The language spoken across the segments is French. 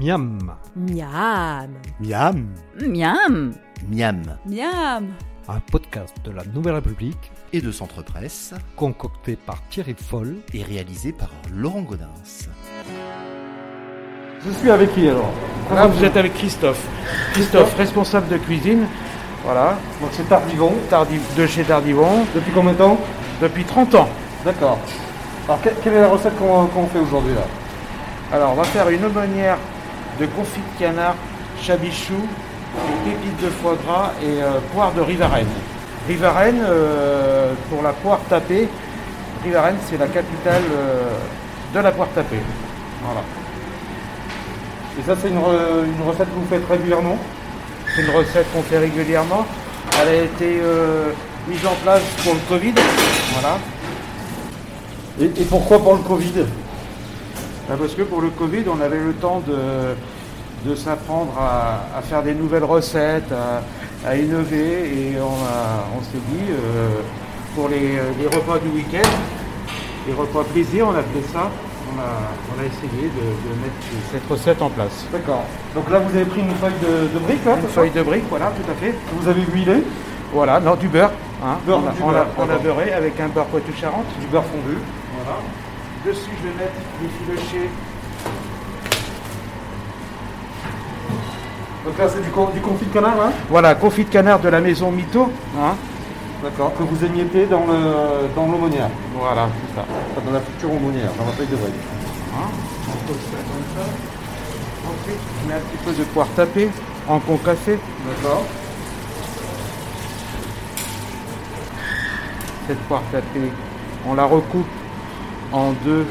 Miam, Miam. Miam. Miam Miam. Miam un podcast de la Nouvelle République Et de Centre Presse concocté par Thierry Foll. et réalisé par Laurent Godin. Je suis avec qui alors Là, vous êtes avec Christophe. Christophe, responsable de cuisine. Voilà. Donc c'est Tardivon. Tardi- de chez Tardivon. Depuis combien de temps Depuis 30 ans. D'accord. Alors que- quelle est la recette qu'on qu'on fait aujourd'hui là? Alors, on va faire une aumônière de confit de canard, chabichou, et pépites de foie gras et euh, poire de Rivarenne. Rivarenne, euh, pour la poire tapée, Rivarenne, c'est la capitale euh, de la poire tapée. Voilà. Et ça c'est une, re- une recette que vous faites régulièrement? C'est une recette qu'on fait régulièrement. Elle a été mise en place pour le Covid. Voilà. et, pourquoi pour le Covid? Parce que pour le Covid, on avait le temps de, de s'apprendre à, à faire des nouvelles recettes, à, à innover, et on, a- on s'est dit, euh, pour les, les repas du week-end, les repas plaisir, on appelait ça, on a, on a essayé de, de mettre cette recette en place. D'accord. Donc là vous avez pris une feuille de, de brique là Une feuille de brique, voilà, tout à fait. Vous avez huilé Voilà, non, du beurre. hein. Beurre, on a, du on a- beurre, on a d'accord. beurré avec un beurre Poitou-Charentes. du beurre fondu. Voilà. Dessus, je vais mettre des filochés Donc là c'est du, con- du confit de canard là Voilà, confit de canard de la maison Mito. Hein? D'accord. Que vous émiettez dans le dans l'aumônière. voilà, c'est ça. Enfin, dans la future aumônière, dans la feuille de brique. Hein? On pose ça comme ça. Ensuite, je mets un petit peu de poire tapée en concassé. D'accord. Cette poire tapée, on la recoupe en deux.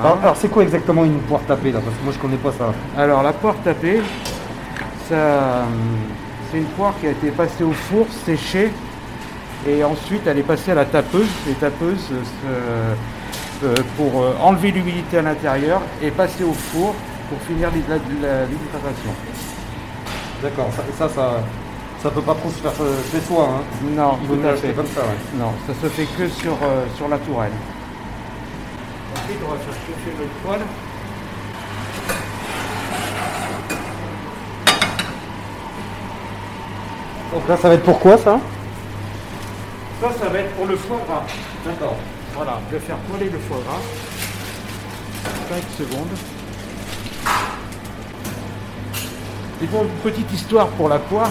Alors, alors, c'est quoi exactement une poire tapée là? Parce que moi je connais pas ça. Alors la poire tapée, ça, c'est une poire qui a été passée au four, séchée, et ensuite elle est passée à la tapeuse. Les tapeuses euh, euh, pour euh, enlever l'humidité à l'intérieur et passer au four pour finir l'hydratation. D'accord. Ça, ça, ça, ça peut pas trop se faire euh, chez soi. Hein. Non, Il tout à fait. comme ça. Ouais. Non, ça se fait que sur, euh, sur la tourelle. Ensuite, on va faire chauffer notre poêle. Donc là ça va être pourquoi ça? Ça, ça va être pour le foie gras. D'accord. Voilà, je vais faire poêler le foie gras. 5 secondes. Et pour une petite histoire pour la poire,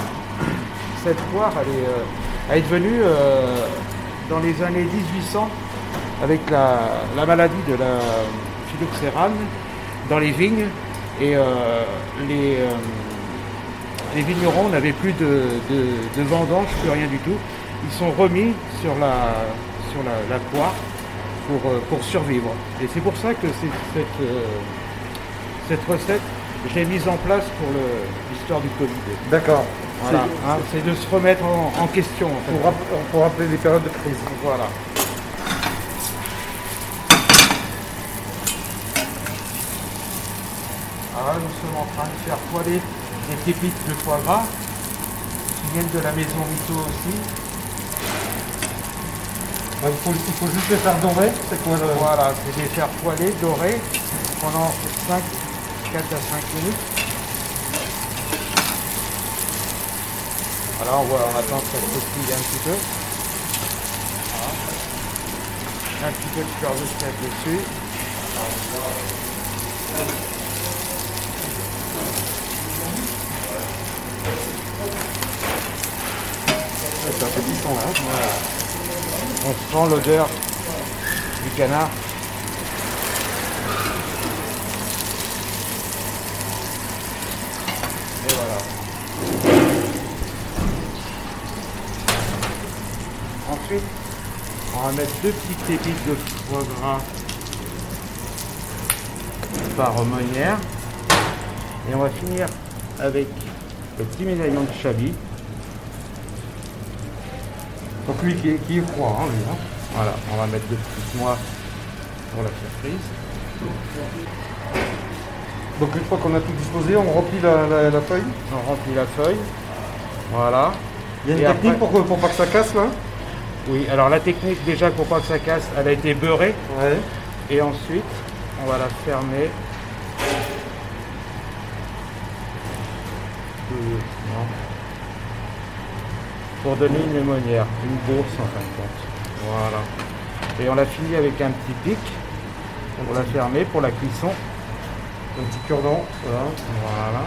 cette poire, elle est, euh, elle est devenue euh, dans les années 1800 avec la, la maladie de la phylloxérane dans les vignes et euh, les, vignerons n'avaient plus de, de, vendange, plus rien du tout. Ils sont remis sur la, sur la, poire pour, pour survivre. Et c'est pour ça que cette, cette recette, je l'ai mise en place pour l'histoire du Covid. D'accord. Voilà, C'est- hein, c'est de se remettre en, en question. en fait. Pour, rapp- pour rappeler les périodes de crise. Voilà. Alors là, nous sommes en train de faire poêler des pépites de foie gras qui viennent de la maison Mito aussi. Il, faut, il faut juste les faire dorer. C'est quoi le... Voilà, c'est les faire poêler, dorer pendant 5, 4 à 5 minutes. Voilà, on, attend que ça se croustille un petit peu. Voilà. Un petit peu de fleur de sel dessus. C'est un petit son là. On sent l'odeur du canard. Et voilà. Ensuite, on va mettre deux petites pépites de foie gras par aumônière. Et on va finir avec le petit médaillon de chablis. Donc lui qui est, qui est froid, hein, lui. hein. Voilà, on va mettre deux petites noix pour la surprise. Donc une fois qu'on a tout disposé, on remplit la, la- la feuille. On remplit la feuille. Voilà. Il y a une Et technique après- pour, pour pas que ça casse là? Oui, alors la technique, déjà, pour pas que ça casse, elle a été beurrée. Et ensuite, on va la fermer. Pour donner une aumônière, une bourse en fin de compte. Voilà. Et on la finit avec un petit pic on pour la fermer, pour la cuisson. Un petit cure-dent. Voilà.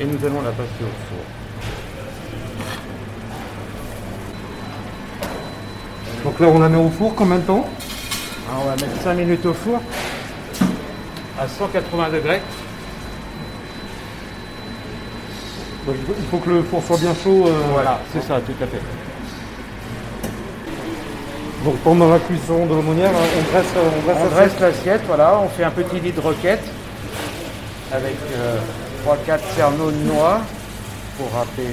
Et nous allons la passer au four. Donc là, on la met au four combien de temps Alors, on va mettre 5 minutes au four à 180 degrés. Donc, il faut- que le four soit bien chaud. euh, Voilà, c'est ça, tout à fait. Donc pendant la cuisson de l'aumônière, on dresse, on dresse On dresse l'assiette, voilà, on fait un petit lit de roquette avec 3-4 cerneaux de noix pour rappeler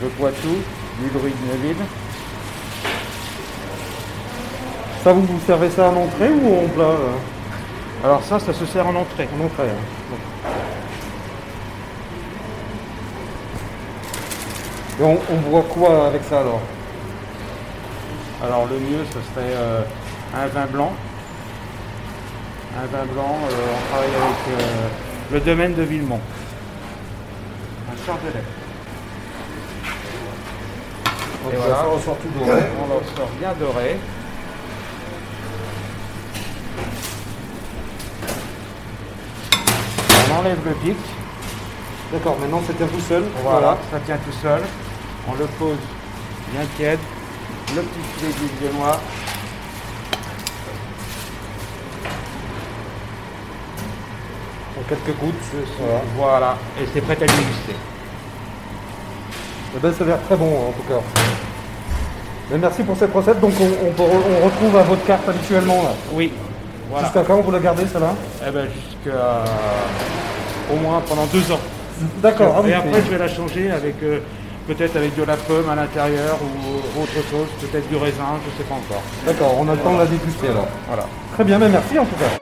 le Poitou, du bruit de Neuville. Ça, vous vous servez ça en entrée ou en plat Alors ça, ça se sert en entrée. En entrée. hein. Et on, on boit quoi avec ça alors Alors le mieux, ce serait euh, un vin blanc. Un vin blanc, euh, on travaille avec euh, le domaine de Villemont. Un chardonnay. Et voilà. ça ressort tout doré. On leur sort bien doré. On enlève le pic. D'accord, maintenant c'est tient tout seul. Voilà, ça tient tout seul. On le pose bien tiède. Le petit filet d'huile de noix. En quelques gouttes. Voilà. Voilà, et c'est prêt à déguster. Eh ben, ça a l'air très bon en tout cas. Mais merci pour cette recette. Donc on, on retrouve à votre carte habituellement là. Oui, voilà. Jusqu'à quand vous la gardez celle-là Eh ben jusqu'à au moins pendant deux ans. D'accord. ah oui, et après je vais la changer avec euh, peut-être avec de la pomme à l'intérieur ou autre chose, peut-être du raisin, je sais pas encore. D'accord, on a le temps de la déguster alors. Voilà. Très bien, mais merci en tout cas.